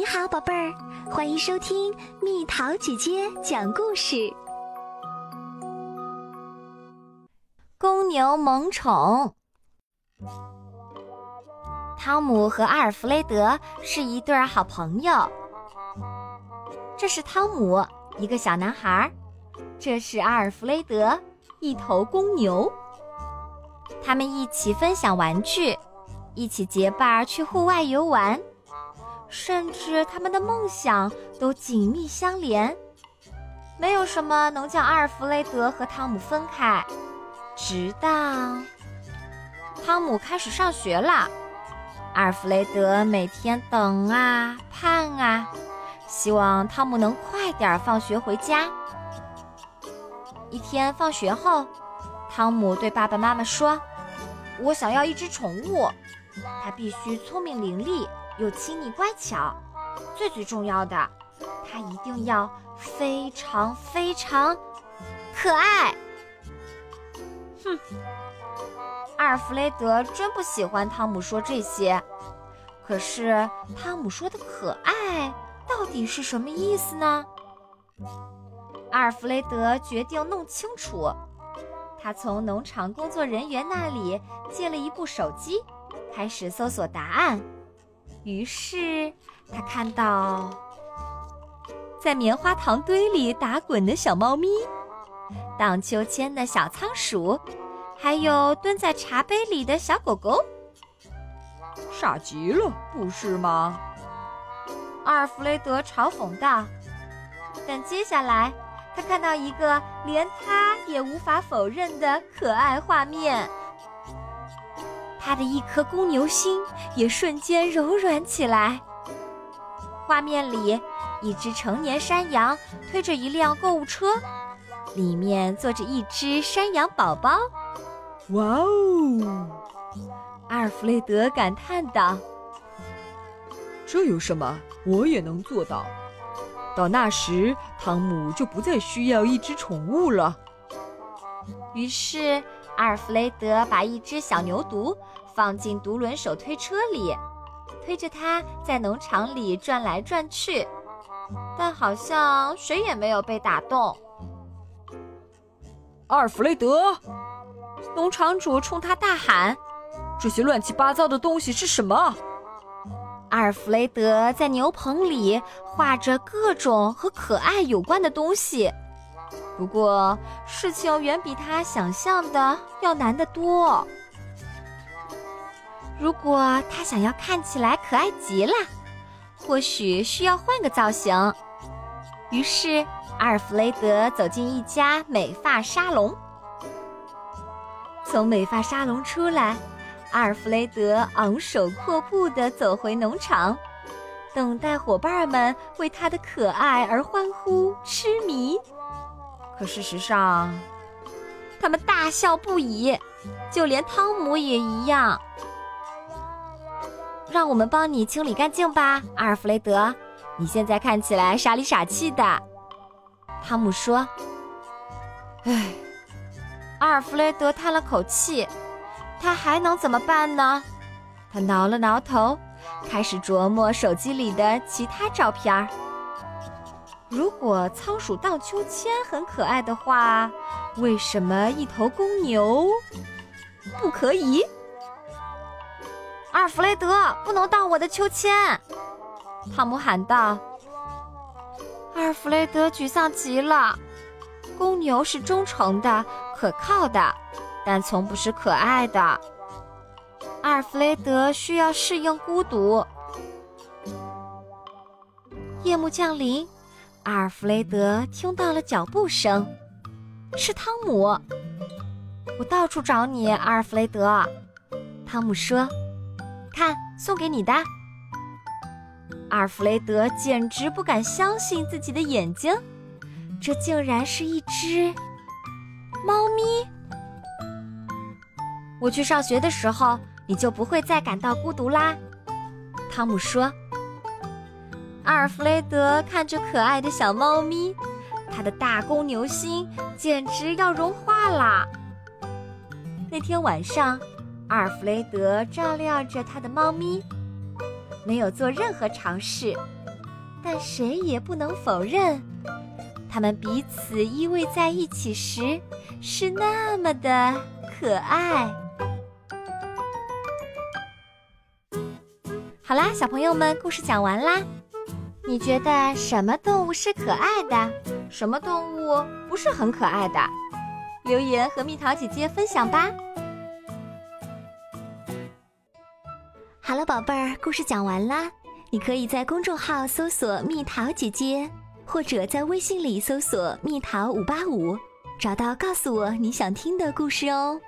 你好，宝贝儿，欢迎收听蜜桃姐姐讲故事。公牛萌宠。汤姆和阿尔弗雷德是一对好朋友。这是汤姆，一个小男孩；这是阿尔弗雷德，一头公牛。他们一起分享玩具，一起结伴去户外游玩，甚至他们的梦想都紧密相连。没有什么能将阿尔弗雷德和汤姆分开。直到汤姆开始上学了，阿尔弗雷德每天等啊盼啊，希望汤姆能快点放学回家。一天放学后，汤姆对爸爸妈妈说：“我想要一只宠物，它必须聪明伶俐又亲昵乖巧，最最重要的，它一定要非常非常可爱。”哼，阿尔弗雷德真不喜欢汤姆说这些。可是汤姆说的“可爱”到底是什么意思呢？阿尔弗雷德决定弄清楚。他从农场工作人员那里借了一部手机，开始搜索答案。于是他看到，在棉花糖堆里打滚的小猫咪。荡秋千的小仓鼠，还有蹲在茶杯里的小狗狗，傻极了，不是吗？阿尔弗雷德嘲讽道。但接下来，他看到一个连他也无法否认的可爱画面，他的一颗公牛心也瞬间柔软起来。画面里，一只成年山羊推着一辆购物车。里面坐着一只山羊宝宝，哇哦！阿尔弗雷德感叹道：“这有什么？我也能做到。到那时，汤姆就不再需要一只宠物了。”于是，阿尔弗雷德把一只小牛犊放进独轮手推车里，推着它在农场里转来转去，但好像谁也没有被打动。阿尔弗雷德，农场主冲他大喊：“这些乱七八糟的东西是什么？”阿尔弗雷德在牛棚里画着各种和可爱有关的东西，不过事情远比他想象的要难得多。如果他想要看起来可爱极了，或许需要换个造型。于是。阿尔弗雷德走进一家美发沙龙，从美发沙龙出来，阿尔弗雷德昂首阔步地走回农场，等待伙伴们为他的可爱而欢呼痴迷。可事实上，他们大笑不已，就连汤姆也一样。让我们帮你清理干净吧，阿尔弗雷德，你现在看起来傻里傻气的。汤姆说：“唉。”阿尔弗雷德叹了口气，他还能怎么办呢？他挠了挠头，开始琢磨手机里的其他照片儿。如果仓鼠荡秋千很可爱的话，为什么一头公牛不可以？阿尔弗雷德，不能荡我的秋千！汤姆喊道。阿尔弗雷德沮丧极了。公牛是忠诚的、可靠的，但从不是可爱的。阿尔弗雷德需要适应孤独。夜幕降临，阿尔弗雷德听到了脚步声，是汤姆。我到处找你，阿尔弗雷德。汤姆说：“看，送给你的。”阿尔弗雷德简直不敢相信自己的眼睛，这竟然是一只猫咪。我去上学的时候，你就不会再感到孤独啦，汤姆说。阿尔弗雷德看着可爱的小猫咪，他的大公牛心简直要融化啦。那天晚上，阿尔弗雷德照料着他的猫咪。没有做任何尝试，但谁也不能否认，他们彼此依偎在一起时是那么的可爱。好啦，小朋友们，故事讲完啦。你觉得什么动物是可爱的？什么动物不是很可爱的？留言和蜜桃姐姐分享吧。好了，宝贝儿，故事讲完啦。你可以在公众号搜索“蜜桃姐姐”，或者在微信里搜索“蜜桃五八五”，找到告诉我你想听的故事哦。